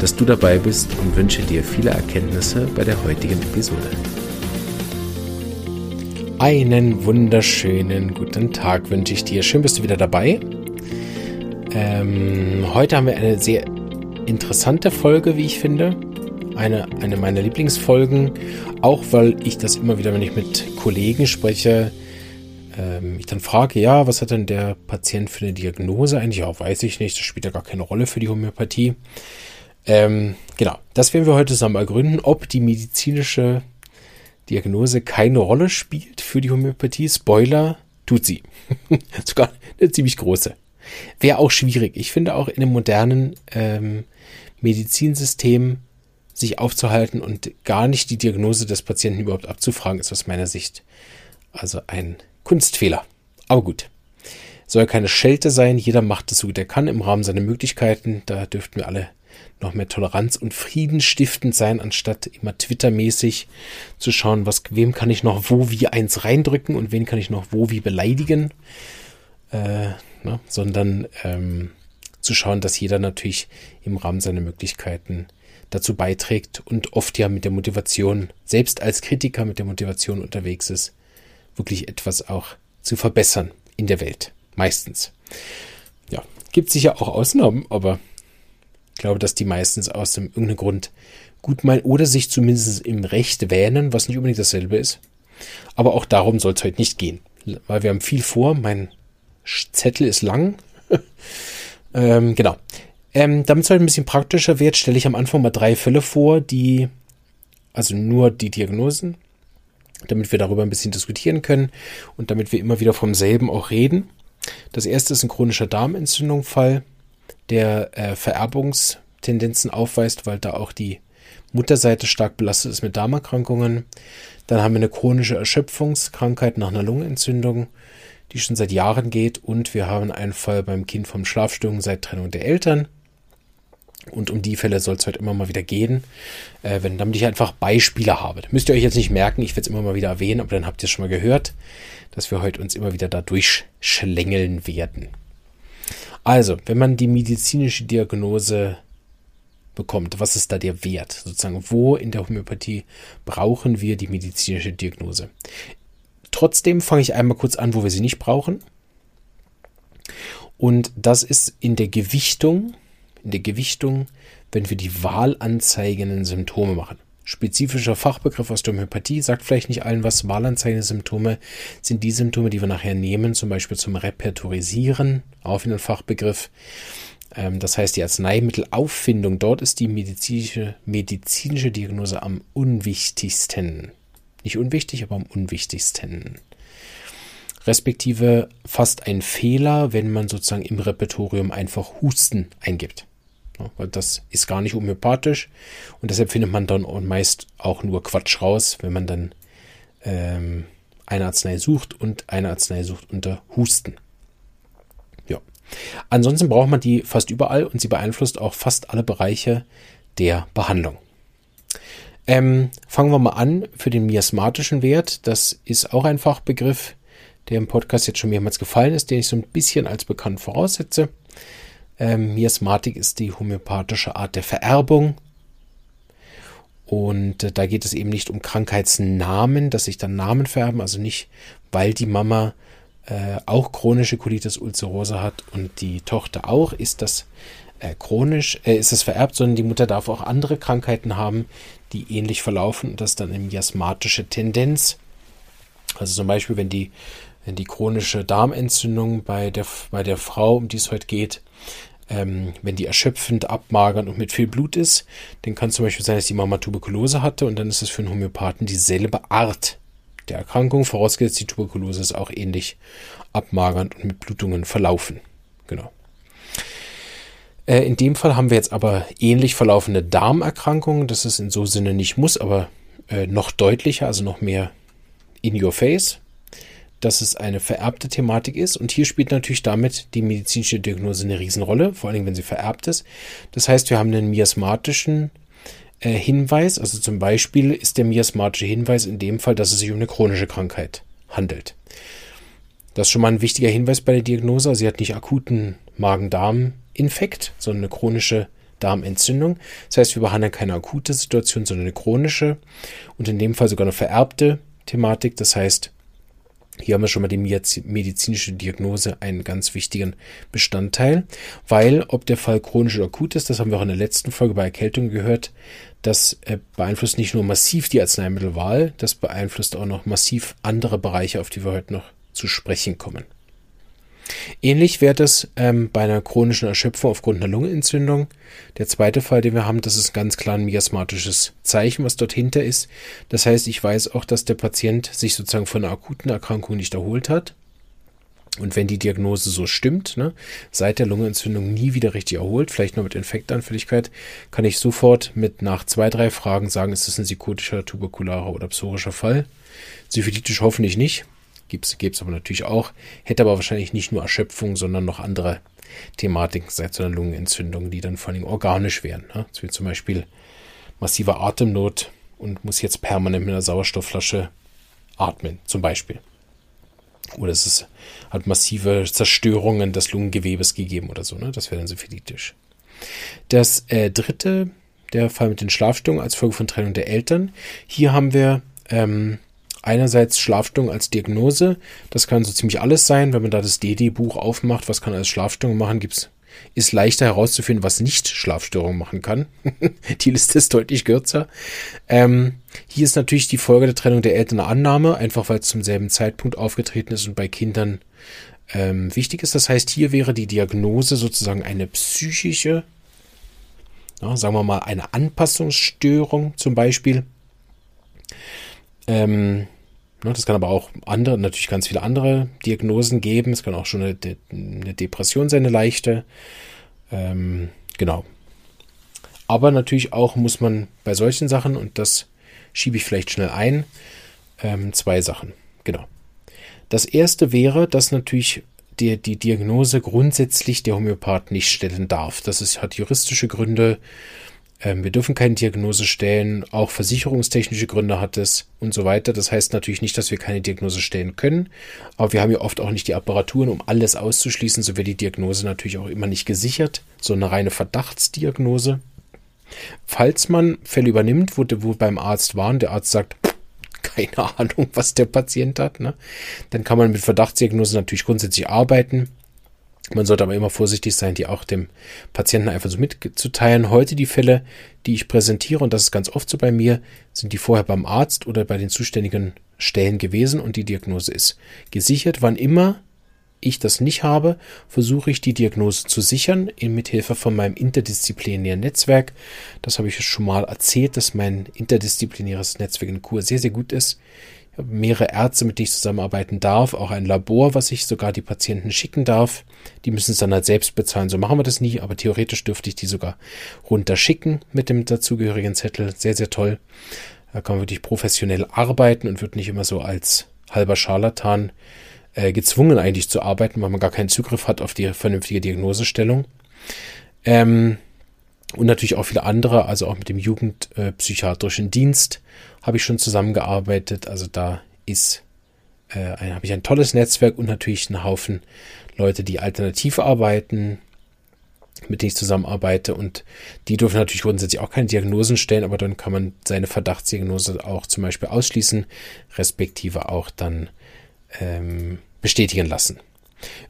dass du dabei bist und wünsche dir viele Erkenntnisse bei der heutigen Episode. Einen wunderschönen guten Tag wünsche ich dir. Schön bist du wieder dabei. Ähm, heute haben wir eine sehr interessante Folge, wie ich finde. Eine, eine meiner Lieblingsfolgen, auch weil ich das immer wieder, wenn ich mit Kollegen spreche, ähm, ich dann frage, ja, was hat denn der Patient für eine Diagnose eigentlich? Ja, weiß ich nicht, das spielt ja gar keine Rolle für die Homöopathie. Ähm, genau, das werden wir heute zusammen ergründen, ob die medizinische Diagnose keine Rolle spielt für die Homöopathie. Spoiler, tut sie. Sogar eine ziemlich große. Wäre auch schwierig. Ich finde auch in einem modernen ähm, Medizinsystem sich aufzuhalten und gar nicht die Diagnose des Patienten überhaupt abzufragen, ist aus meiner Sicht also ein Kunstfehler. Aber gut. Soll keine Schelte sein, jeder macht es so gut er kann im Rahmen seiner Möglichkeiten. Da dürften wir alle noch mehr Toleranz und Frieden stiftend sein, anstatt immer Twitter-mäßig zu schauen, was, wem kann ich noch wo wie eins reindrücken und wen kann ich noch wo wie beleidigen. Äh, ne? Sondern ähm, zu schauen, dass jeder natürlich im Rahmen seiner Möglichkeiten dazu beiträgt und oft ja mit der Motivation, selbst als Kritiker mit der Motivation unterwegs ist, wirklich etwas auch zu verbessern in der Welt. Meistens. Ja, gibt sicher auch Ausnahmen, aber ich glaube, dass die meistens aus dem irgendeinem Grund gut meinen oder sich zumindest im Recht wähnen, was nicht unbedingt dasselbe ist. Aber auch darum soll es heute nicht gehen, weil wir haben viel vor. Mein Zettel ist lang. ähm, genau. Ähm, damit es heute ein bisschen praktischer wird, stelle ich am Anfang mal drei Fälle vor, die, also nur die Diagnosen, damit wir darüber ein bisschen diskutieren können und damit wir immer wieder vom selben auch reden. Das erste ist ein chronischer Darmentzündung-Fall, der äh, Vererbungstendenzen aufweist, weil da auch die Mutterseite stark belastet ist mit Darmerkrankungen. Dann haben wir eine chronische Erschöpfungskrankheit nach einer Lungenentzündung, die schon seit Jahren geht. Und wir haben einen Fall beim Kind vom Schlafstörungen seit Trennung der Eltern. Und um die Fälle soll es heute immer mal wieder gehen, äh, wenn, damit ich einfach Beispiele habe. Das müsst ihr euch jetzt nicht merken, ich werde es immer mal wieder erwähnen, aber dann habt ihr es schon mal gehört, dass wir heute uns immer wieder da durchschlängeln werden. Also, wenn man die medizinische Diagnose bekommt, was ist da der Wert? Sozusagen, wo in der Homöopathie brauchen wir die medizinische Diagnose? Trotzdem fange ich einmal kurz an, wo wir sie nicht brauchen. Und das ist in der Gewichtung in der Gewichtung, wenn wir die wahlanzeigenden Symptome machen. Spezifischer Fachbegriff aus der Homöopathie sagt vielleicht nicht allen was. Wahlanzeigende Symptome sind die Symptome, die wir nachher nehmen, zum Beispiel zum Repertorisieren, auf einen Fachbegriff. Ähm, das heißt, die Arzneimittelauffindung, dort ist die medizinische, medizinische Diagnose am unwichtigsten. Nicht unwichtig, aber am unwichtigsten. Respektive fast ein Fehler, wenn man sozusagen im Repertorium einfach Husten eingibt. Weil das ist gar nicht homöopathisch und deshalb findet man dann meist auch nur Quatsch raus, wenn man dann ähm, eine Arznei sucht und eine Arznei sucht unter Husten. Ja. Ansonsten braucht man die fast überall und sie beeinflusst auch fast alle Bereiche der Behandlung. Ähm, fangen wir mal an für den miasmatischen Wert. Das ist auch ein Fachbegriff, der im Podcast jetzt schon mehrmals gefallen ist, den ich so ein bisschen als bekannt voraussetze. Ähm, Miasmatik ist die homöopathische Art der Vererbung. Und äh, da geht es eben nicht um Krankheitsnamen, dass sich dann Namen vererben, also nicht, weil die Mama äh, auch chronische Colitis ulcerosa hat und die Tochter auch, ist das äh, chronisch, äh, ist es vererbt, sondern die Mutter darf auch andere Krankheiten haben, die ähnlich verlaufen und das ist dann eine miasmatische Tendenz. Also zum Beispiel, wenn die, wenn die chronische Darmentzündung bei der, bei der Frau, um die es heute geht, ähm, wenn die erschöpfend, abmagern und mit viel Blut ist, dann kann es zum Beispiel sein, dass die Mama Tuberkulose hatte und dann ist es für einen Homöopathen dieselbe Art der Erkrankung, vorausgesetzt die Tuberkulose ist auch ähnlich abmagernd und mit Blutungen verlaufen. Genau. Äh, in dem Fall haben wir jetzt aber ähnlich verlaufende Darmerkrankungen. Das ist in so Sinne nicht muss, aber äh, noch deutlicher, also noch mehr in your face, dass es eine vererbte Thematik ist. Und hier spielt natürlich damit die medizinische Diagnose eine Riesenrolle, vor allem wenn sie vererbt ist. Das heißt, wir haben einen miasmatischen äh, Hinweis, also zum Beispiel ist der miasmatische Hinweis in dem Fall, dass es sich um eine chronische Krankheit handelt. Das ist schon mal ein wichtiger Hinweis bei der Diagnose. Sie hat nicht akuten Magen-Darm-Infekt, sondern eine chronische Darmentzündung. Das heißt, wir behandeln keine akute Situation, sondern eine chronische und in dem Fall sogar eine vererbte Thematik. Das heißt, hier haben wir schon mal die medizinische Diagnose einen ganz wichtigen Bestandteil, weil ob der Fall chronisch oder akut ist, das haben wir auch in der letzten Folge bei Erkältung gehört, das äh, beeinflusst nicht nur massiv die Arzneimittelwahl, das beeinflusst auch noch massiv andere Bereiche, auf die wir heute noch zu sprechen kommen. Ähnlich wäre das ähm, bei einer chronischen Erschöpfung aufgrund einer Lungenentzündung. Der zweite Fall, den wir haben, das ist ganz klar ein miasmatisches Zeichen, was dort hinter ist. Das heißt, ich weiß auch, dass der Patient sich sozusagen von einer akuten Erkrankung nicht erholt hat. Und wenn die Diagnose so stimmt, ne, seit der Lungenentzündung nie wieder richtig erholt, vielleicht noch mit Infektanfälligkeit, kann ich sofort mit nach zwei, drei Fragen sagen, ist das ein psychotischer, tuberkularer oder psorischer Fall? Syphilitisch hoffentlich nicht. Gibt es aber natürlich auch. Hätte aber wahrscheinlich nicht nur Erschöpfung, sondern noch andere Thematiken seit so einer Lungenentzündung, die dann vor allem organisch wären. Ne? wie zum Beispiel massive Atemnot und muss jetzt permanent mit einer Sauerstoffflasche atmen, zum Beispiel. Oder es ist, hat massive Zerstörungen des Lungengewebes gegeben oder so. Ne? Das wäre dann syphilitisch. Das äh, dritte, der Fall mit den Schlafstörungen als Folge von Trennung der Eltern. Hier haben wir ähm, einerseits Schlafstörung als Diagnose. Das kann so ziemlich alles sein. Wenn man da das DD-Buch aufmacht, was kann als Schlafstörung machen, gibt's ist leichter herauszufinden, was nicht Schlafstörungen machen kann. die Liste ist deutlich kürzer. Ähm, hier ist natürlich die Folge der Trennung der Eltern Annahme, einfach weil es zum selben Zeitpunkt aufgetreten ist und bei Kindern ähm, wichtig ist. Das heißt, hier wäre die Diagnose sozusagen eine psychische, ja, sagen wir mal, eine Anpassungsstörung zum Beispiel. Ähm, das kann aber auch andere, natürlich ganz viele andere Diagnosen geben. Es kann auch schon eine, eine Depression sein, eine leichte. Ähm, genau. Aber natürlich auch muss man bei solchen Sachen, und das schiebe ich vielleicht schnell ein, ähm, zwei Sachen. Genau. Das erste wäre, dass natürlich die, die Diagnose grundsätzlich der Homöopath nicht stellen darf. Das ist, hat juristische Gründe. Ähm, wir dürfen keine Diagnose stellen, auch versicherungstechnische Gründe hat es und so weiter. Das heißt natürlich nicht, dass wir keine Diagnose stellen können, aber wir haben ja oft auch nicht die Apparaturen, um alles auszuschließen. So wird die Diagnose natürlich auch immer nicht gesichert, so eine reine Verdachtsdiagnose. Falls man Fälle übernimmt, wo, wo beim Arzt waren, der Arzt sagt, keine Ahnung, was der Patient hat, ne? dann kann man mit Verdachtsdiagnose natürlich grundsätzlich arbeiten. Man sollte aber immer vorsichtig sein, die auch dem Patienten einfach so mitzuteilen. Heute die Fälle, die ich präsentiere, und das ist ganz oft so bei mir, sind die vorher beim Arzt oder bei den zuständigen Stellen gewesen und die Diagnose ist gesichert. Wann immer ich das nicht habe, versuche ich die Diagnose zu sichern, mit Hilfe von meinem interdisziplinären Netzwerk. Das habe ich schon mal erzählt, dass mein interdisziplinäres Netzwerk in Kur sehr, sehr gut ist. Ich habe mehrere Ärzte, mit denen ich zusammenarbeiten darf, auch ein Labor, was ich sogar die Patienten schicken darf. Die müssen es dann halt selbst bezahlen. So machen wir das nie, aber theoretisch dürfte ich die sogar runterschicken mit dem dazugehörigen Zettel. Sehr, sehr toll. Da kann man wirklich professionell arbeiten und wird nicht immer so als halber Scharlatan äh, gezwungen eigentlich zu arbeiten, weil man gar keinen Zugriff hat auf die vernünftige Diagnosestellung. Ähm, und natürlich auch viele andere, also auch mit dem Jugendpsychiatrischen äh, Dienst habe ich schon zusammengearbeitet. Also da ist, äh, habe ich ein tolles Netzwerk und natürlich einen Haufen Leute, die alternativ arbeiten, mit denen ich zusammenarbeite und die dürfen natürlich grundsätzlich auch keine Diagnosen stellen, aber dann kann man seine Verdachtsdiagnose auch zum Beispiel ausschließen, respektive auch dann ähm, bestätigen lassen.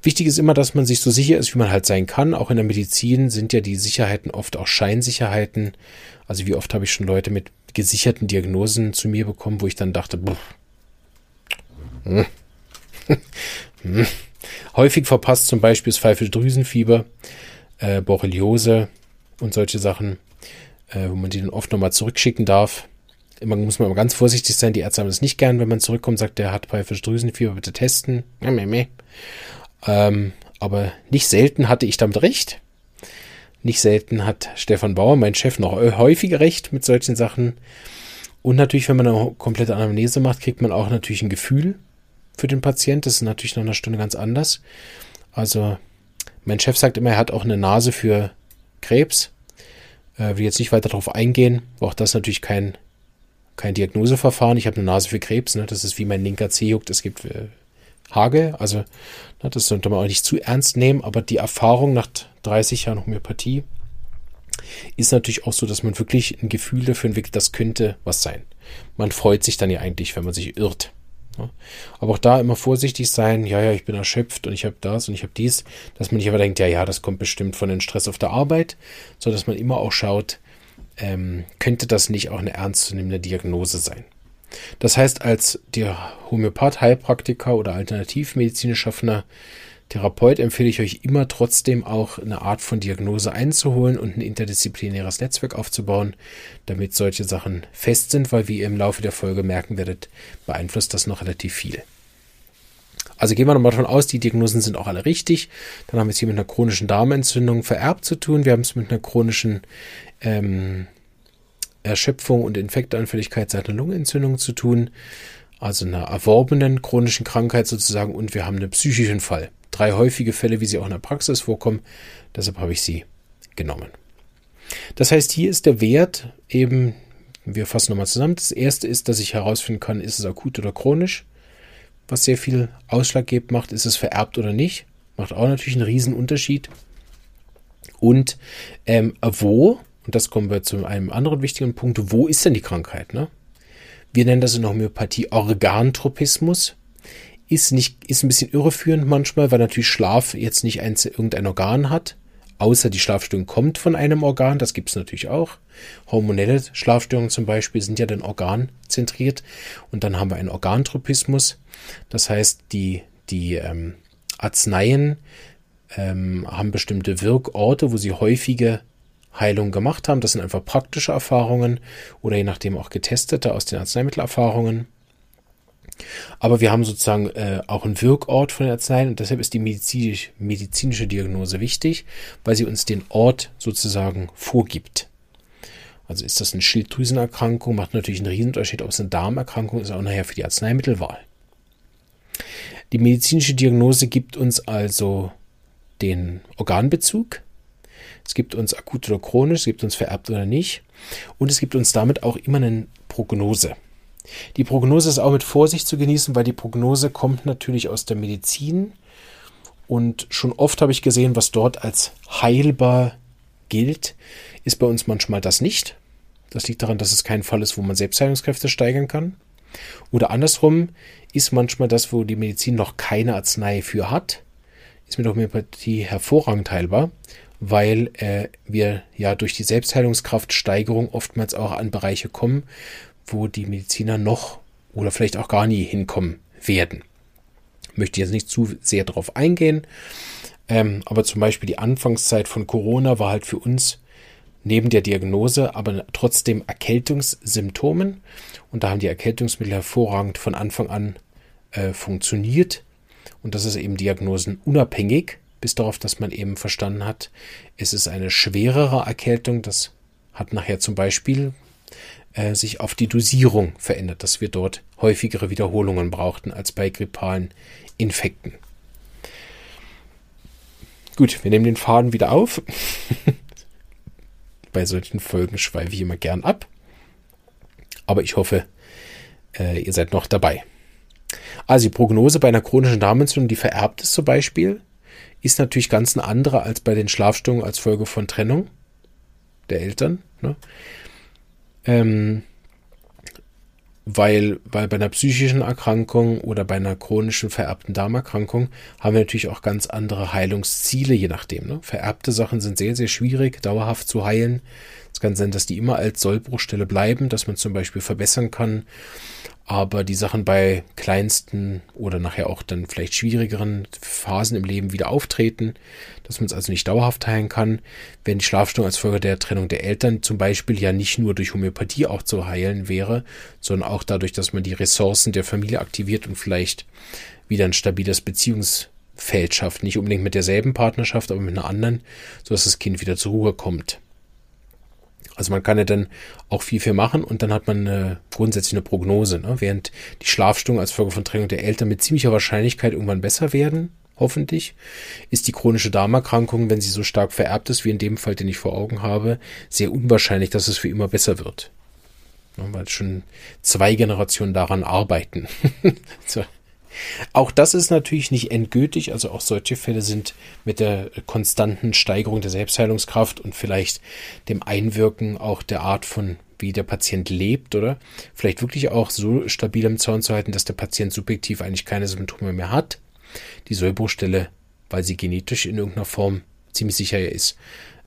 Wichtig ist immer, dass man sich so sicher ist, wie man halt sein kann. Auch in der Medizin sind ja die Sicherheiten oft auch Scheinsicherheiten. Also wie oft habe ich schon Leute mit gesicherten Diagnosen zu mir bekommen, wo ich dann dachte, boah. häufig verpasst zum Beispiel das Pfeifel-Drüsenfieber, äh, Borreliose und solche Sachen, äh, wo man die dann oft nochmal zurückschicken darf. Immer muss man aber ganz vorsichtig sein. Die Ärzte haben das nicht gern, wenn man zurückkommt sagt, der hat Pfeifel-Drüsenfieber, bitte testen. Ähm, aber nicht selten hatte ich damit recht. Nicht selten hat Stefan Bauer, mein Chef, noch häufiger recht mit solchen Sachen. Und natürlich, wenn man eine komplette Anamnese macht, kriegt man auch natürlich ein Gefühl für den Patient. Das ist natürlich nach einer Stunde ganz anders. Also, mein Chef sagt immer, er hat auch eine Nase für Krebs. Äh, will jetzt nicht weiter darauf eingehen. Auch das natürlich kein, kein Diagnoseverfahren. Ich habe eine Nase für Krebs. Ne? Das ist wie mein linker Zeh juckt. Es gibt äh, Hage. Also, ne, das sollte man auch nicht zu ernst nehmen. Aber die Erfahrung nach 30 Jahren Homöopathie ist natürlich auch so, dass man wirklich ein Gefühl dafür entwickelt, das könnte was sein. Man freut sich dann ja eigentlich, wenn man sich irrt. Aber auch da immer vorsichtig sein, ja, ja, ich bin erschöpft und ich habe das und ich habe dies, dass man nicht immer denkt, ja, ja, das kommt bestimmt von dem Stress auf der Arbeit, sondern dass man immer auch schaut, ähm, könnte das nicht auch eine ernstzunehmende Diagnose sein. Das heißt, als der Homöopath, Heilpraktiker oder alternativmedizinisch schaffender Therapeut empfehle ich euch immer trotzdem auch eine Art von Diagnose einzuholen und ein interdisziplinäres Netzwerk aufzubauen, damit solche Sachen fest sind, weil wie ihr im Laufe der Folge merken werdet, beeinflusst das noch relativ viel. Also gehen wir nochmal davon aus, die Diagnosen sind auch alle richtig. Dann haben wir es hier mit einer chronischen Darmentzündung vererbt zu tun. Wir haben es mit einer chronischen ähm, Erschöpfung und Infektanfälligkeit seit einer Lungenentzündung zu tun. Also einer erworbenen chronischen Krankheit sozusagen. Und wir haben einen psychischen Fall drei häufige Fälle, wie sie auch in der Praxis vorkommen. Deshalb habe ich sie genommen. Das heißt, hier ist der Wert eben, wir fassen nochmal zusammen. Das erste ist, dass ich herausfinden kann, ist es akut oder chronisch. Was sehr viel ausschlaggebend macht, ist es vererbt oder nicht. Macht auch natürlich einen riesen Unterschied. Und ähm, wo, und das kommen wir zu einem anderen wichtigen Punkt, wo ist denn die Krankheit? Ne? Wir nennen das in Homöopathie Organtropismus ist nicht, ist ein bisschen irreführend manchmal, weil natürlich Schlaf jetzt nicht ein, irgendein Organ hat, außer die Schlafstörung kommt von einem Organ, das gibt es natürlich auch. Hormonelle Schlafstörungen zum Beispiel sind ja dann organzentriert und dann haben wir einen Organtropismus. Das heißt, die, die ähm, Arzneien ähm, haben bestimmte Wirkorte, wo sie häufige Heilung gemacht haben. Das sind einfach praktische Erfahrungen oder je nachdem auch getestete aus den Arzneimittelerfahrungen. Aber wir haben sozusagen äh, auch einen Wirkort von den Arzneien und deshalb ist die medizinisch, medizinische Diagnose wichtig, weil sie uns den Ort sozusagen vorgibt. Also ist das eine Schilddrüsenerkrankung, macht natürlich einen Riesenunterschied, ob es eine Darmerkrankung ist, auch nachher für die Arzneimittelwahl. Die medizinische Diagnose gibt uns also den Organbezug. Es gibt uns akut oder chronisch, es gibt uns vererbt oder nicht. Und es gibt uns damit auch immer eine Prognose. Die Prognose ist auch mit Vorsicht zu genießen, weil die Prognose kommt natürlich aus der Medizin. Und schon oft habe ich gesehen, was dort als heilbar gilt, ist bei uns manchmal das nicht. Das liegt daran, dass es kein Fall ist, wo man Selbstheilungskräfte steigern kann. Oder andersrum ist manchmal das, wo die Medizin noch keine Arznei für hat, ist mit Homöopathie hervorragend heilbar, weil äh, wir ja durch die Selbstheilungskraftsteigerung oftmals auch an Bereiche kommen, wo die Mediziner noch oder vielleicht auch gar nie hinkommen werden. Möchte jetzt nicht zu sehr darauf eingehen, ähm, aber zum Beispiel die Anfangszeit von Corona war halt für uns neben der Diagnose aber trotzdem Erkältungssymptomen. Und da haben die Erkältungsmittel hervorragend von Anfang an äh, funktioniert. Und das ist eben diagnosenunabhängig, bis darauf, dass man eben verstanden hat, es ist eine schwerere Erkältung, das hat nachher zum Beispiel äh, sich auf die Dosierung verändert, dass wir dort häufigere Wiederholungen brauchten als bei grippalen Infekten. Gut, wir nehmen den Faden wieder auf. bei solchen Folgen schweife ich immer gern ab. Aber ich hoffe, äh, ihr seid noch dabei. Also die Prognose bei einer chronischen Darmentzündung, die vererbt ist zum Beispiel, ist natürlich ganz eine andere als bei den Schlafstörungen als Folge von Trennung der Eltern. Ne? Ähm, weil, weil bei einer psychischen Erkrankung oder bei einer chronischen vererbten Darmerkrankung haben wir natürlich auch ganz andere Heilungsziele, je nachdem. Ne? Vererbte Sachen sind sehr, sehr schwierig, dauerhaft zu heilen. Es kann sein, dass die immer als Sollbruchstelle bleiben, dass man zum Beispiel verbessern kann aber die Sachen bei kleinsten oder nachher auch dann vielleicht schwierigeren Phasen im Leben wieder auftreten, dass man es also nicht dauerhaft heilen kann, wenn die Schlafstörung als Folge der Trennung der Eltern zum Beispiel ja nicht nur durch Homöopathie auch zu heilen wäre, sondern auch dadurch, dass man die Ressourcen der Familie aktiviert und vielleicht wieder ein stabiles Beziehungs Feld schafft. Nicht unbedingt mit derselben Partnerschaft, aber mit einer anderen, sodass das Kind wieder zur Ruhe kommt. Also man kann ja dann auch viel, viel machen und dann hat man eine, grundsätzlich eine Prognose. Ne? Während die Schlafstörungen als Folge von Trennung der Eltern mit ziemlicher Wahrscheinlichkeit irgendwann besser werden, hoffentlich, ist die chronische Darmerkrankung, wenn sie so stark vererbt ist, wie in dem Fall, den ich vor Augen habe, sehr unwahrscheinlich, dass es für immer besser wird. Ja, weil schon zwei Generationen daran arbeiten. so. Auch das ist natürlich nicht endgültig, also auch solche Fälle sind mit der konstanten Steigerung der Selbstheilungskraft und vielleicht dem Einwirken auch der Art von wie der Patient lebt, oder vielleicht wirklich auch so stabil im Zaun zu halten, dass der Patient subjektiv eigentlich keine Symptome mehr hat. Die Sollbruchstelle, weil sie genetisch in irgendeiner Form ziemlich sicher ist,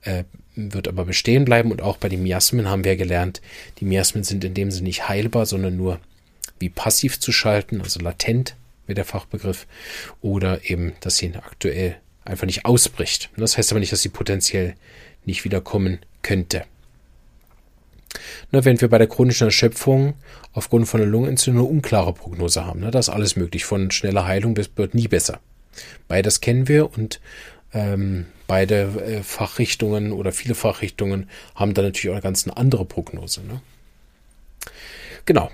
äh, wird aber bestehen bleiben. Und auch bei den Miasmen haben wir gelernt, die Miasmen sind in dem Sinne nicht heilbar, sondern nur wie passiv zu schalten, also latent wäre der Fachbegriff, oder eben, dass sie aktuell einfach nicht ausbricht. Das heißt aber nicht, dass sie potenziell nicht wiederkommen könnte. Na, wenn wir bei der chronischen Erschöpfung aufgrund von einer Lungenentzündung eine unklare Prognose haben, ne, da ist alles möglich, von schneller Heilung bis wird nie besser. Beides kennen wir und ähm, beide äh, Fachrichtungen oder viele Fachrichtungen haben dann natürlich auch eine ganz andere Prognose. Ne? Genau,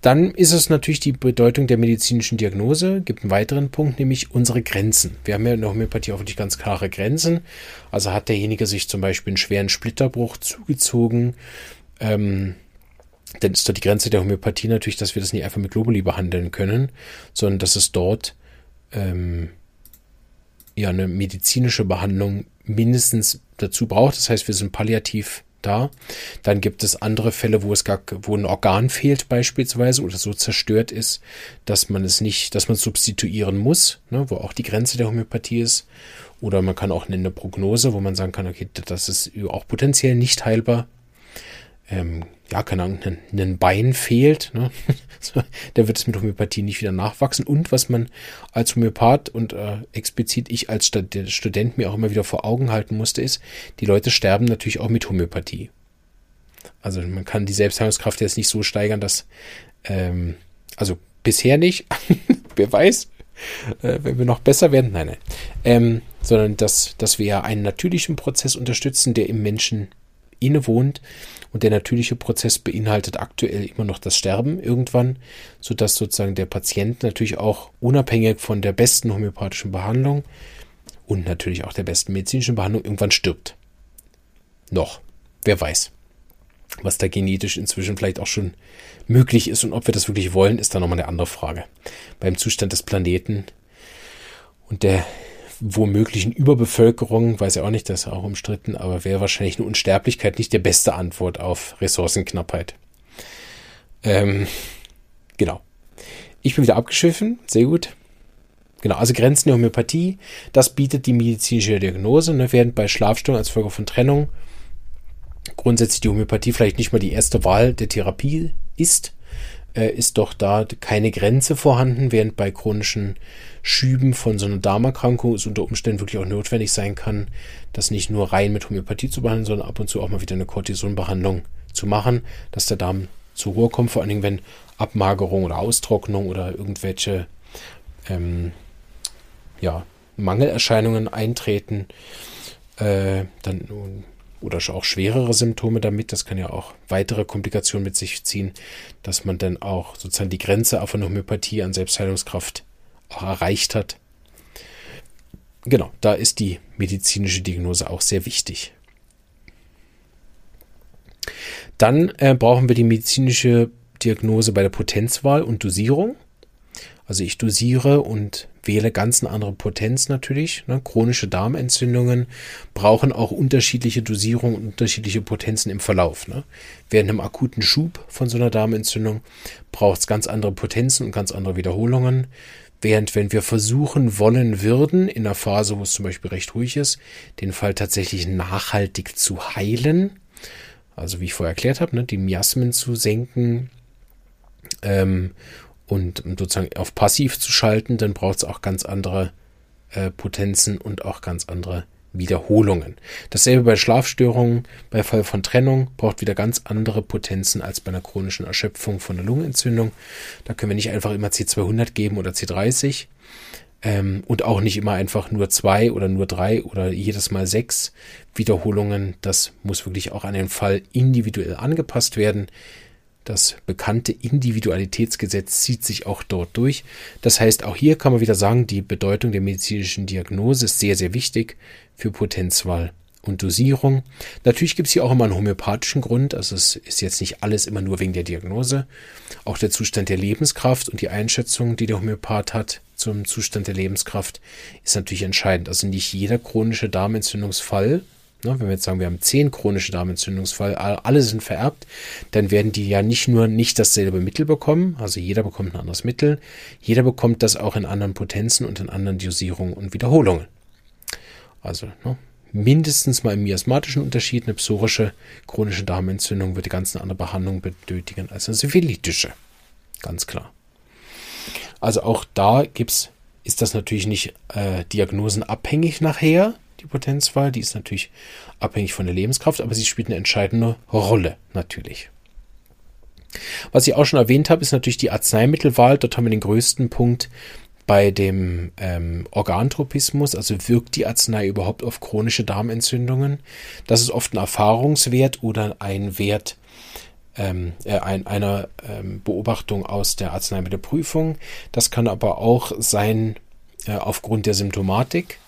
dann ist es natürlich die Bedeutung der medizinischen Diagnose, gibt einen weiteren Punkt, nämlich unsere Grenzen. Wir haben ja in der Homöopathie offensichtlich ganz klare Grenzen. Also hat derjenige sich zum Beispiel einen schweren Splitterbruch zugezogen, ähm, dann ist da die Grenze der Homöopathie natürlich, dass wir das nicht einfach mit Globuli behandeln können, sondern dass es dort ähm, ja eine medizinische Behandlung mindestens dazu braucht. Das heißt, wir sind palliativ da. Dann gibt es andere Fälle, wo es gar, wo ein Organ fehlt beispielsweise oder so zerstört ist, dass man es nicht, dass man substituieren muss, ne, wo auch die Grenze der Homöopathie ist. Oder man kann auch eine Prognose, wo man sagen kann, okay, das ist auch potenziell nicht heilbar. Ähm, ja, keine Ahnung, ein, ein Bein fehlt, ne? da wird es mit Homöopathie nicht wieder nachwachsen. Und was man als Homöopath und äh, explizit ich als Student mir auch immer wieder vor Augen halten musste, ist, die Leute sterben natürlich auch mit Homöopathie. Also man kann die Selbstheilungskraft jetzt nicht so steigern, dass, ähm, also bisher nicht, wer weiß, äh, wenn wir noch besser werden, nein, nein, ähm, sondern dass, dass wir ja einen natürlichen Prozess unterstützen, der im Menschen innewohnt und der natürliche Prozess beinhaltet aktuell immer noch das Sterben irgendwann, sodass sozusagen der Patient natürlich auch unabhängig von der besten homöopathischen Behandlung und natürlich auch der besten medizinischen Behandlung irgendwann stirbt. Noch. Wer weiß. Was da genetisch inzwischen vielleicht auch schon möglich ist und ob wir das wirklich wollen, ist dann nochmal eine andere Frage. Beim Zustand des Planeten und der womöglichen Überbevölkerung, weiß ja auch nicht, das ist auch umstritten, aber wäre wahrscheinlich eine Unsterblichkeit nicht der beste Antwort auf Ressourcenknappheit. Ähm, genau. Ich bin wieder abgeschiffen, sehr gut. Genau, also Grenzen der Homöopathie, das bietet die medizinische Diagnose, ne, während bei Schlafstörungen als Folge von Trennung grundsätzlich die Homöopathie vielleicht nicht mal die erste Wahl der Therapie ist, ist doch da keine Grenze vorhanden, während bei chronischen Schüben von so einer Darmerkrankung es unter Umständen wirklich auch notwendig sein kann, das nicht nur rein mit Homöopathie zu behandeln, sondern ab und zu auch mal wieder eine Cortisonbehandlung zu machen, dass der Darm zur Ruhe kommt, vor allen Dingen, wenn Abmagerung oder Austrocknung oder irgendwelche ähm, ja, Mangelerscheinungen eintreten, äh, dann oder auch schwerere Symptome damit. Das kann ja auch weitere Komplikationen mit sich ziehen, dass man dann auch sozusagen die Grenze von Homöopathie an Selbstheilungskraft auch erreicht hat. Genau, da ist die medizinische Diagnose auch sehr wichtig. Dann äh, brauchen wir die medizinische Diagnose bei der Potenzwahl und Dosierung. Also ich dosiere und wähle ganz eine andere Potenz natürlich. Ne? Chronische Darmentzündungen brauchen auch unterschiedliche Dosierungen und unterschiedliche Potenzen im Verlauf. Ne? Während einem akuten Schub von so einer Darmentzündung braucht es ganz andere Potenzen und ganz andere Wiederholungen. Während wenn wir versuchen wollen würden, in einer Phase, wo es zum Beispiel recht ruhig ist, den Fall tatsächlich nachhaltig zu heilen, also wie ich vorher erklärt habe, ne, die Miasmen zu senken ähm, und sozusagen auf passiv zu schalten, dann braucht es auch ganz andere äh, Potenzen und auch ganz andere Wiederholungen. Dasselbe bei Schlafstörungen, bei Fall von Trennung braucht wieder ganz andere Potenzen als bei einer chronischen Erschöpfung von einer Lungenentzündung. Da können wir nicht einfach immer C200 geben oder C30. ähm, und auch nicht immer einfach nur zwei oder nur drei oder jedes Mal sechs Wiederholungen. Das muss wirklich auch an den Fall individuell angepasst werden. Das bekannte Individualitätsgesetz zieht sich auch dort durch. Das heißt, auch hier kann man wieder sagen, die Bedeutung der medizinischen Diagnose ist sehr, sehr wichtig für Potenzwahl und Dosierung. Natürlich gibt es hier auch immer einen homöopathischen Grund. Also es ist jetzt nicht alles immer nur wegen der Diagnose. Auch der Zustand der Lebenskraft und die Einschätzung, die der Homöopath hat zum Zustand der Lebenskraft, ist natürlich entscheidend. Also nicht jeder chronische Darmentzündungsfall Ne, wenn wir jetzt sagen, wir haben zehn chronische Darmentzündungsfall, alle sind vererbt, dann werden die ja nicht nur nicht dasselbe Mittel bekommen, also jeder bekommt ein anderes Mittel, jeder bekommt das auch in anderen Potenzen und in anderen Dosierungen und Wiederholungen. Also ne, mindestens mal im miasmatischen Unterschied, eine psorische chronische Darmentzündung wird die ganzen andere Behandlung benötigen als eine syphilitische. Ganz klar. Also auch da gibt's, ist das natürlich nicht äh, diagnosenabhängig nachher, die Potenzwahl. Die ist natürlich abhängig von der Lebenskraft, aber sie spielt eine entscheidende Rolle natürlich. Was ich auch schon erwähnt habe, ist natürlich die Arzneimittelwahl. Dort haben wir den größten Punkt bei dem ähm, Organtropismus, also wirkt die Arznei überhaupt auf chronische Darmentzündungen? Das ist oft ein Erfahrungswert oder ein Wert ähm, äh, ein, einer ähm, Beobachtung aus der Arzneimittelprüfung. Das kann aber auch sein äh, aufgrund der Symptomatik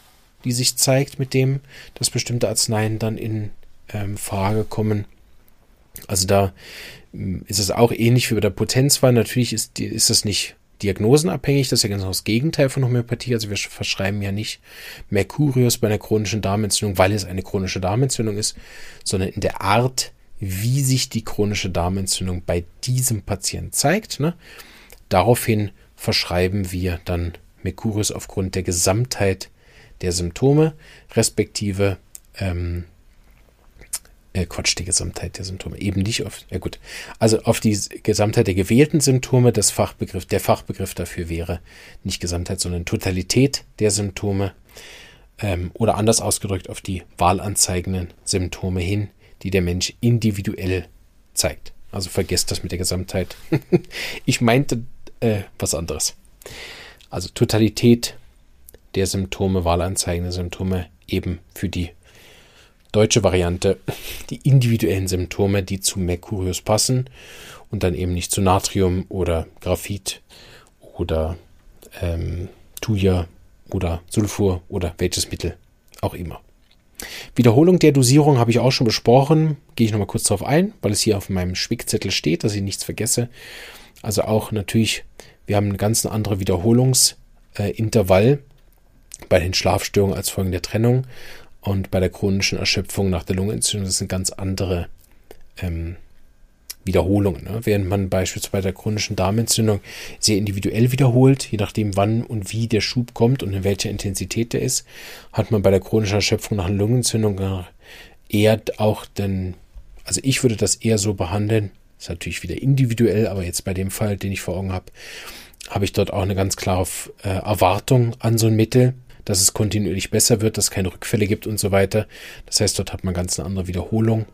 die sich zeigt, mit dem, dass bestimmte Arzneien dann in ähm, Frage kommen. Also da ähm, ist es auch ähnlich wie bei der Potenzwahl. Natürlich ist, ist das nicht diagnosenabhängig, das ist ja genau das Gegenteil von Homöopathie. Also wir verschreiben ja nicht Mercurius bei einer chronischen Darmentzündung, weil es eine chronische Darmentzündung ist, sondern in der Art, wie sich die chronische Darmentzündung bei diesem Patienten zeigt. Ne? Daraufhin verschreiben wir dann Mercurius aufgrund der Gesamtheit der Symptome, respektive ähm, äh, Quatsch, die Gesamtheit der Symptome. Eben nicht auf, ja gut. Also auf die Gesamtheit der gewählten Symptome, das Fachbegriff, der Fachbegriff dafür wäre nicht Gesamtheit, sondern Totalität der Symptome. Ähm, oder anders ausgedrückt auf die wahlanzeigenden Symptome hin, die der Mensch individuell zeigt. Also vergesst das mit der Gesamtheit. ich meinte äh, was anderes. Also Totalität der Symptome, wahlanzeigende Symptome eben für die deutsche Variante die individuellen Symptome, die zu Mercurius passen und dann eben nicht zu Natrium oder Graphit oder ähm, Thuja oder Sulfur oder welches Mittel auch immer. Wiederholung der Dosierung habe ich auch schon besprochen. Gehe ich nochmal kurz darauf ein, weil es hier auf meinem Spickzettel steht, dass ich nichts vergesse. Also auch natürlich, wir haben eine ganz andere Wiederholungsintervall. Äh, bei den Schlafstörungen als Folge der Trennung und bei der chronischen Erschöpfung nach der Lungenentzündung, das sind ganz andere ähm, Wiederholungen. Ne? Während man beispielsweise bei der chronischen Darmentzündung sehr individuell wiederholt, je nachdem wann und wie der Schub kommt und in welcher Intensität der ist, hat man bei der chronischen Erschöpfung nach einer Lungenentzündung eher auch den, also ich würde das eher so behandeln, ist natürlich wieder individuell, aber jetzt bei dem Fall, den ich vor Augen habe, habe ich dort auch eine ganz klare äh, Erwartung an so ein Mittel dass es kontinuierlich besser wird, dass es keine Rückfälle gibt und so weiter. Das heißt, dort hat man ganz eine andere Wiederholung.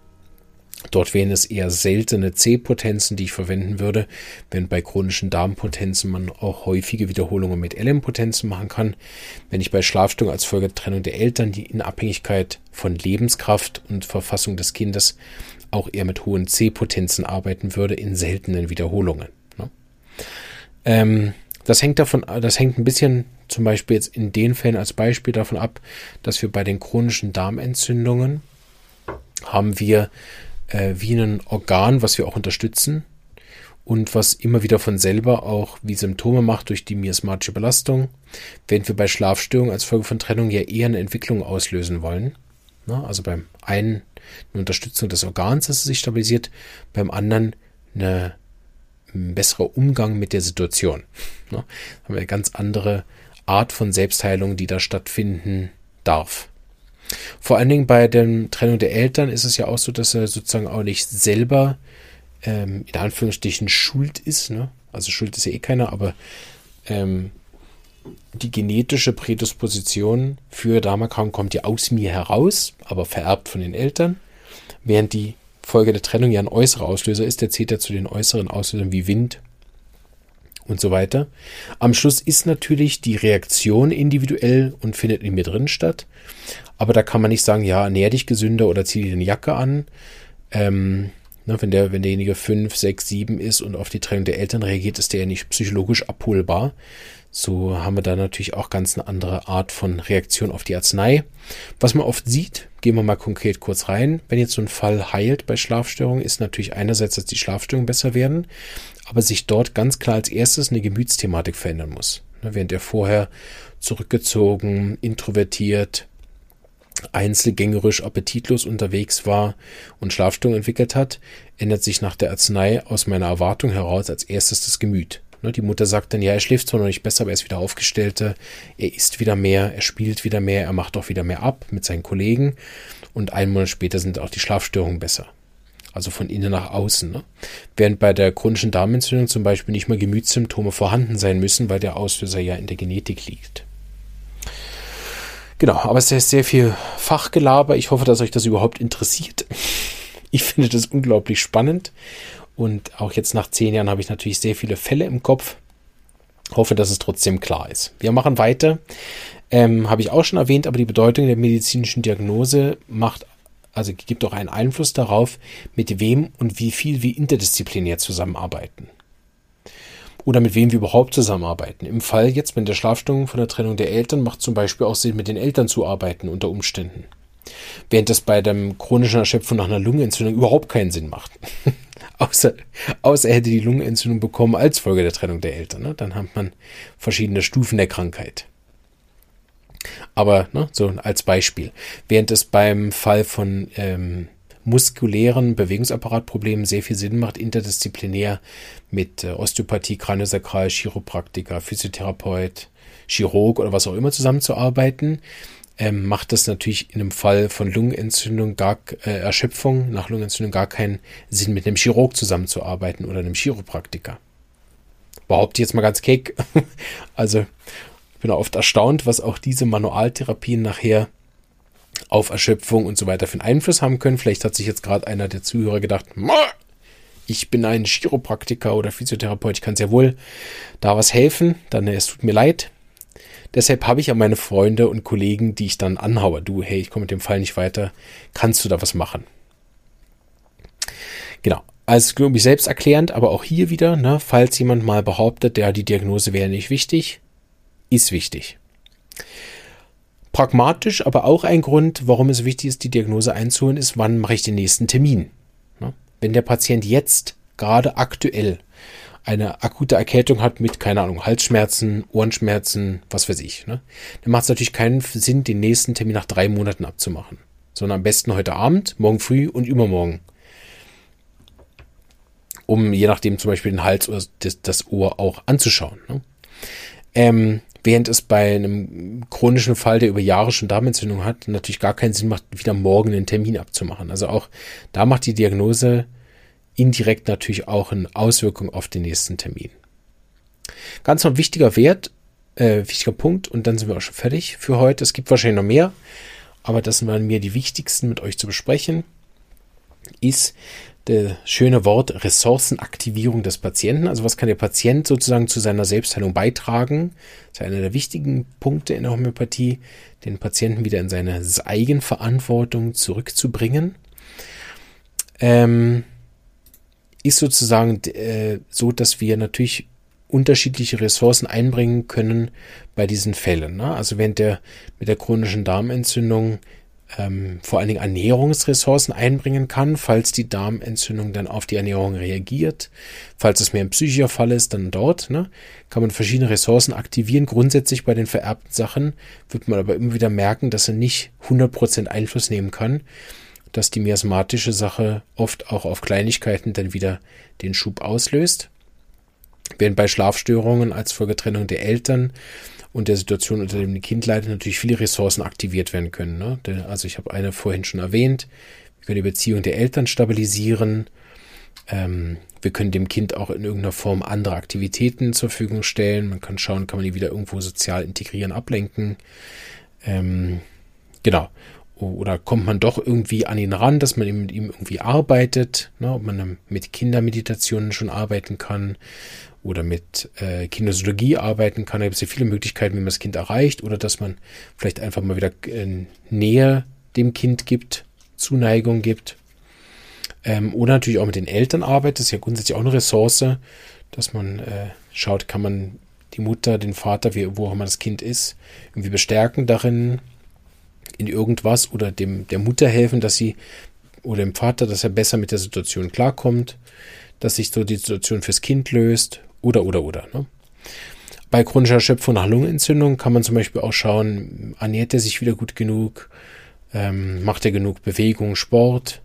Dort wären es eher seltene C-Potenzen, die ich verwenden würde, während bei chronischen Darmpotenzen man auch häufige Wiederholungen mit LM-Potenzen machen kann. Wenn ich bei Schlafstörungen als Folge der Trennung der Eltern, die in Abhängigkeit von Lebenskraft und Verfassung des Kindes auch eher mit hohen C-Potenzen arbeiten würde, in seltenen Wiederholungen. Ne? Ähm, das hängt davon, das hängt ein bisschen zum Beispiel jetzt in den Fällen als Beispiel davon ab, dass wir bei den chronischen Darmentzündungen haben wir äh, wie ein Organ, was wir auch unterstützen und was immer wieder von selber auch wie Symptome macht durch die miasmatische Belastung, während wir bei Schlafstörungen als Folge von Trennung ja eher eine Entwicklung auslösen wollen. Na, also beim einen eine Unterstützung des Organs, dass es sich stabilisiert, beim anderen eine ein besserer Umgang mit der Situation. Ne? Haben wir eine ganz andere Art von Selbstheilung, die da stattfinden darf. Vor allen Dingen bei der Trennung der Eltern ist es ja auch so, dass er sozusagen auch nicht selber ähm, in Anführungsstrichen schuld ist. Ne? Also schuld ist ja eh keiner, aber ähm, die genetische Prädisposition für Darmerkrankung kommt ja aus mir heraus, aber vererbt von den Eltern, während die Folge der Trennung ja ein äußerer Auslöser ist, der zählt ja zu den äußeren Auslösern wie Wind und so weiter. Am Schluss ist natürlich die Reaktion individuell und findet in mir drin statt. Aber da kann man nicht sagen, ja, nähr dich gesünder oder zieh dir eine Jacke an. Ähm, ne, wenn, der, wenn derjenige fünf, sechs, sieben ist und auf die Trennung der Eltern reagiert, ist der ja nicht psychologisch abholbar. So haben wir da natürlich auch ganz eine andere Art von Reaktion auf die Arznei. Was man oft sieht, gehen wir mal konkret kurz rein. Wenn jetzt so ein Fall heilt bei Schlafstörungen, ist natürlich einerseits, dass die Schlafstörungen besser werden, aber sich dort ganz klar als erstes eine Gemütsthematik verändern muss. Ne, während er vorher zurückgezogen, introvertiert, einzelgängerisch, appetitlos unterwegs war und Schlafstörungen entwickelt hat, ändert sich nach der Arznei aus meiner Erwartung heraus als erstes das Gemüt. Ne, die Mutter sagt dann, ja, er schläft zwar noch nicht besser, aber er ist wieder aufgestellter, er isst wieder mehr, er spielt wieder mehr, er macht auch wieder mehr ab mit seinen Kollegen und einen Monat später sind auch die Schlafstörungen besser. Also von innen nach außen. Ne? Während bei der chronischen Darmentzündung zum Beispiel nicht mal Gemütssymptome vorhanden sein müssen, weil der Auslöser ja in der Genetik liegt. Genau, aber es ist sehr viel Fachgelaber. Ich hoffe, dass euch das überhaupt interessiert. Ich finde das unglaublich spannend und auch jetzt nach zehn Jahren habe ich natürlich sehr viele Fälle im Kopf. Hoffe, dass es trotzdem klar ist. Wir machen weiter. Ähm, habe ich auch schon erwähnt, aber die Bedeutung der medizinischen Diagnose macht, also gibt auch einen Einfluss darauf, mit wem und wie viel wir interdisziplinär zusammenarbeiten. Oder mit wem wir überhaupt zusammenarbeiten. Im Fall jetzt mit der Schlafstörung von der Trennung der Eltern macht zum Beispiel auch Sinn, mit den Eltern zu arbeiten unter Umständen. Während das bei der chronischen Erschöpfung nach einer Lungenentzündung überhaupt keinen Sinn macht. außer, außer er hätte die Lungenentzündung bekommen als Folge der Trennung der Eltern. Ne? Dann hat man verschiedene Stufen der Krankheit. Aber ne, so als Beispiel. Während es beim Fall von ähm, muskulären Bewegungsapparatproblemen sehr viel Sinn macht, interdisziplinär mit äh, Osteopathie, Kraniosakral, Chiropraktiker, Physiotherapeut, Chirurg oder was auch immer zusammenzuarbeiten, ähm, macht das natürlich in einem Fall von Lungenentzündung gar äh, Erschöpfung nach Lungenentzündung gar keinen Sinn, mit einem Chirurg zusammenzuarbeiten oder einem Chiropraktiker. Behaupte jetzt mal ganz keck. also ich bin oft erstaunt, was auch diese Manualtherapien nachher auf Erschöpfung und so weiter für einen Einfluss haben können. Vielleicht hat sich jetzt gerade einer der Zuhörer gedacht, ich bin ein Chiropraktiker oder Physiotherapeut, ich kann sehr wohl da was helfen. Dann es tut mir leid, Deshalb habe ich ja meine Freunde und Kollegen, die ich dann anhaue. Du, hey, ich komme mit dem Fall nicht weiter. Kannst du da was machen? Genau. Also, glaube ich, selbst erklärend, aber auch hier wieder, ne, falls jemand mal behauptet, ja, die Diagnose wäre nicht wichtig, ist wichtig. Pragmatisch, aber auch ein Grund, warum es wichtig ist, die Diagnose einzuholen, ist, wann mache ich den nächsten Termin. Ne? Wenn der Patient jetzt gerade aktuell eine akute Erkältung hat mit, keine Ahnung, Halsschmerzen, Ohrenschmerzen, was weiß ich, ne? dann macht es natürlich keinen Sinn, den nächsten Termin nach drei Monaten abzumachen. Sondern am besten heute Abend, morgen früh und übermorgen. Um je nachdem zum Beispiel den Hals oder das, das Ohr auch anzuschauen. Ne? Ähm, während es bei einem chronischen Fall, der über Jahre schon Darmentzündung hat, natürlich gar keinen Sinn macht, wieder morgen einen Termin abzumachen. Also auch da macht die Diagnose indirekt natürlich auch eine Auswirkung auf den nächsten Termin. Ganz noch ein wichtiger Wert, äh, wichtiger Punkt, und dann sind wir auch schon fertig für heute. Es gibt wahrscheinlich noch mehr, aber das waren mir die wichtigsten mit euch zu besprechen, ist das schöne Wort Ressourcenaktivierung des Patienten. Also was kann der Patient sozusagen zu seiner Selbstheilung beitragen? Das ist einer der wichtigen Punkte in der Homöopathie, den Patienten wieder in seine Eigenverantwortung zurückzubringen. Ähm, ist sozusagen äh, so, dass wir natürlich unterschiedliche Ressourcen einbringen können bei diesen Fällen. Ne? Also während der mit der chronischen Darmentzündung ähm, vor allen Dingen Ernährungsressourcen einbringen kann, falls die Darmentzündung dann auf die Ernährung reagiert. Falls es mehr ein psychischer Fall ist, dann dort ne, kann man verschiedene Ressourcen aktivieren. Grundsätzlich bei den vererbten Sachen wird man aber immer wieder merken, dass er nicht 100% Einfluss nehmen kann dass die miasmatische Sache oft auch auf Kleinigkeiten dann wieder den Schub auslöst. Während bei Schlafstörungen als Folgetrennung der Eltern und der Situation, unter dem Kind leidet, natürlich viele Ressourcen aktiviert werden können. Ne? Also ich habe eine vorhin schon erwähnt. Wir können die Beziehung der Eltern stabilisieren. Ähm, wir können dem Kind auch in irgendeiner Form andere Aktivitäten zur Verfügung stellen. Man kann schauen, kann man die wieder irgendwo sozial integrieren, ablenken. Ähm, genau oder kommt man doch irgendwie an ihn ran, dass man mit ihm irgendwie arbeitet, ne, ob man mit Kindermeditationen schon arbeiten kann oder mit äh, Kinesiologie arbeiten kann. Da gibt es ja viele Möglichkeiten, wie man das Kind erreicht oder dass man vielleicht einfach mal wieder äh, Nähe dem Kind gibt, Zuneigung gibt. Ähm, oder natürlich auch mit den Eltern arbeitet. Das ist ja grundsätzlich auch eine Ressource, dass man äh, schaut, kann man die Mutter, den Vater, wie, wo auch immer das Kind ist, irgendwie bestärken darin, in irgendwas oder dem der Mutter helfen, dass sie oder dem Vater, dass er besser mit der Situation klarkommt, dass sich so die Situation fürs Kind löst oder oder oder. Ne? Bei chronischer Erschöpfung nach Lungenentzündung kann man zum Beispiel auch schauen, ernährt er sich wieder gut genug, ähm, macht er genug Bewegung, Sport,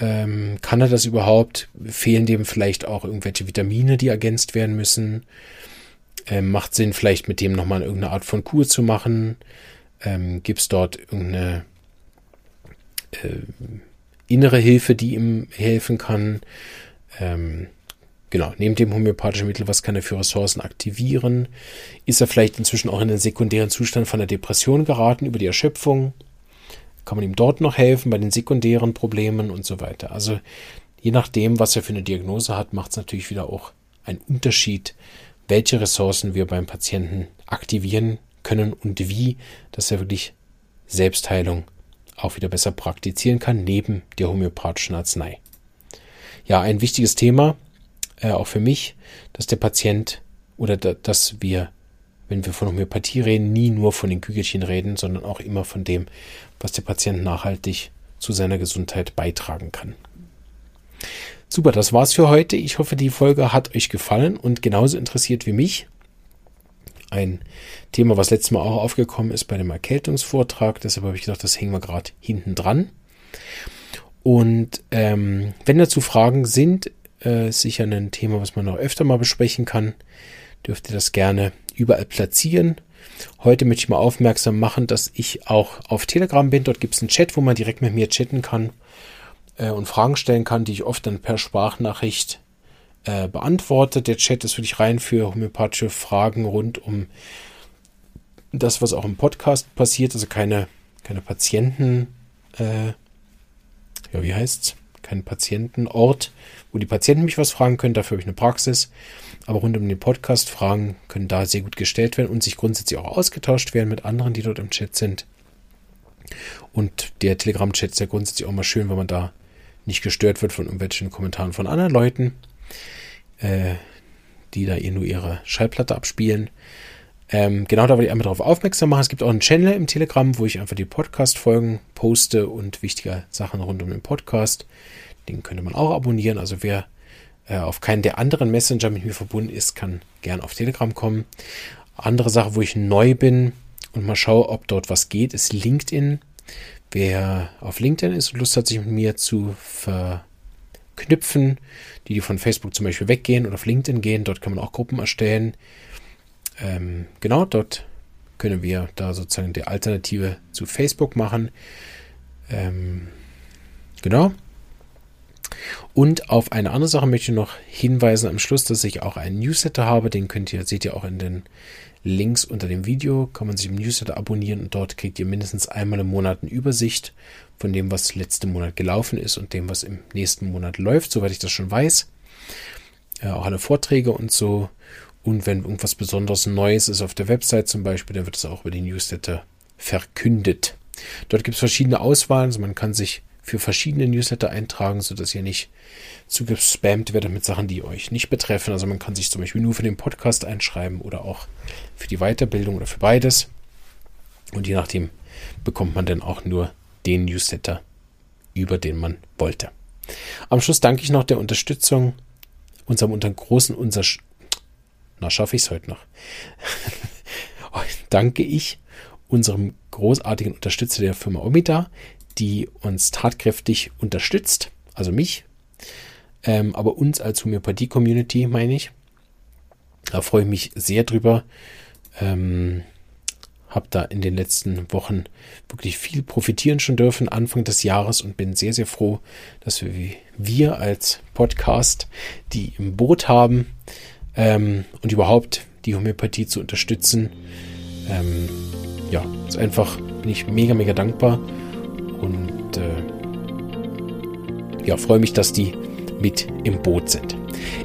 ähm, kann er das überhaupt? Fehlen dem vielleicht auch irgendwelche Vitamine, die ergänzt werden müssen? Ähm, macht Sinn, vielleicht mit dem nochmal irgendeine Art von Kur zu machen? Ähm, Gibt es dort irgendeine äh, innere Hilfe, die ihm helfen kann? Ähm, genau, neben dem homöopathischen Mittel, was kann er für Ressourcen aktivieren? Ist er vielleicht inzwischen auch in den sekundären Zustand von der Depression geraten über die Erschöpfung? Kann man ihm dort noch helfen bei den sekundären Problemen und so weiter? Also je nachdem, was er für eine Diagnose hat, macht es natürlich wieder auch einen Unterschied, welche Ressourcen wir beim Patienten aktivieren können und wie, dass er wirklich Selbstheilung auch wieder besser praktizieren kann, neben der homöopathischen Arznei. Ja, ein wichtiges Thema, äh, auch für mich, dass der Patient oder da, dass wir, wenn wir von Homöopathie reden, nie nur von den Kügelchen reden, sondern auch immer von dem, was der Patient nachhaltig zu seiner Gesundheit beitragen kann. Super, das war's für heute. Ich hoffe, die Folge hat euch gefallen und genauso interessiert wie mich. Ein Thema, was letztes Mal auch aufgekommen ist bei dem Erkältungsvortrag. Deshalb habe ich gedacht, das hängen wir gerade hinten dran. Und ähm, wenn dazu Fragen sind, äh, sicher ein Thema, was man noch öfter mal besprechen kann, dürft ihr das gerne überall platzieren. Heute möchte ich mal aufmerksam machen, dass ich auch auf Telegram bin. Dort gibt es einen Chat, wo man direkt mit mir chatten kann äh, und Fragen stellen kann, die ich oft dann per Sprachnachricht äh, beantworte. Der Chat ist wirklich rein für homöopathische Fragen rund um das, was auch im Podcast passiert. Also keine, keine Patienten, äh, ja, wie heißt's? Kein Patientenort, wo die Patienten mich was fragen können. Dafür habe ich eine Praxis. Aber rund um den Podcast Fragen können da sehr gut gestellt werden und sich grundsätzlich auch ausgetauscht werden mit anderen, die dort im Chat sind. Und der Telegram-Chat ist ja grundsätzlich auch mal schön, wenn man da nicht gestört wird von irgendwelchen Kommentaren von anderen Leuten, äh, die da ihr nur ihre Schallplatte abspielen. Ähm, genau da wollte ich einmal darauf aufmerksam machen. Es gibt auch einen Channel im Telegram, wo ich einfach die Podcast-Folgen poste und wichtige Sachen rund um den Podcast. Den könnte man auch abonnieren. Also wer äh, auf keinen der anderen Messenger mit mir verbunden ist, kann gern auf Telegram kommen. Andere Sache, wo ich neu bin und mal schaue, ob dort was geht, ist LinkedIn. Wer auf LinkedIn ist und Lust hat, sich mit mir zu verknüpfen, die, die von Facebook zum Beispiel weggehen oder auf LinkedIn gehen, dort kann man auch Gruppen erstellen. Ähm, genau, dort können wir da sozusagen die Alternative zu Facebook machen. Ähm, genau. Und auf eine andere Sache möchte ich noch hinweisen am Schluss, dass ich auch einen Newsletter habe. Den könnt ihr, seht ihr auch in den Links unter dem Video. Kann man sich im Newsletter abonnieren und dort kriegt ihr mindestens einmal im Monat eine Übersicht von dem, was letzten Monat gelaufen ist und dem, was im nächsten Monat läuft, soweit ich das schon weiß. Ja, auch alle Vorträge und so. Und wenn irgendwas besonders Neues ist auf der Website zum Beispiel, dann wird es auch über die Newsletter verkündet. Dort gibt es verschiedene Auswahlen, also man kann sich für verschiedene Newsletter eintragen, sodass ihr nicht zugespammt werdet mit Sachen, die euch nicht betreffen. Also man kann sich zum Beispiel nur für den Podcast einschreiben oder auch für die Weiterbildung oder für beides. Und je nachdem bekommt man dann auch nur den Newsletter, über den man wollte. Am Schluss danke ich noch der Unterstützung, unserem unter großen, unser, na, schaffe ich es heute noch. danke ich unserem großartigen Unterstützer der Firma Omida, die uns tatkräftig unterstützt, also mich, ähm, aber uns als Homöopathie-Community meine ich. Da freue ich mich sehr drüber. Ähm, habe da in den letzten Wochen wirklich viel profitieren schon dürfen, Anfang des Jahres und bin sehr, sehr froh, dass wir, wir als Podcast die im Boot haben ähm, und überhaupt die Homöopathie zu unterstützen. Ähm, ja, ist einfach, bin ich mega, mega dankbar und äh, ja, freue mich, dass die mit im Boot sind.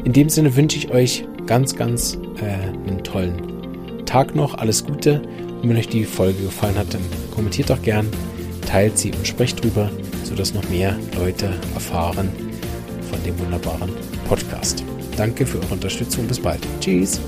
In dem Sinne wünsche ich euch ganz, ganz äh, einen tollen Tag noch. Alles Gute. Und wenn euch die Folge gefallen hat, dann kommentiert doch gern, teilt sie und sprecht drüber, sodass noch mehr Leute erfahren von dem wunderbaren Podcast. Danke für eure Unterstützung. Bis bald. Tschüss.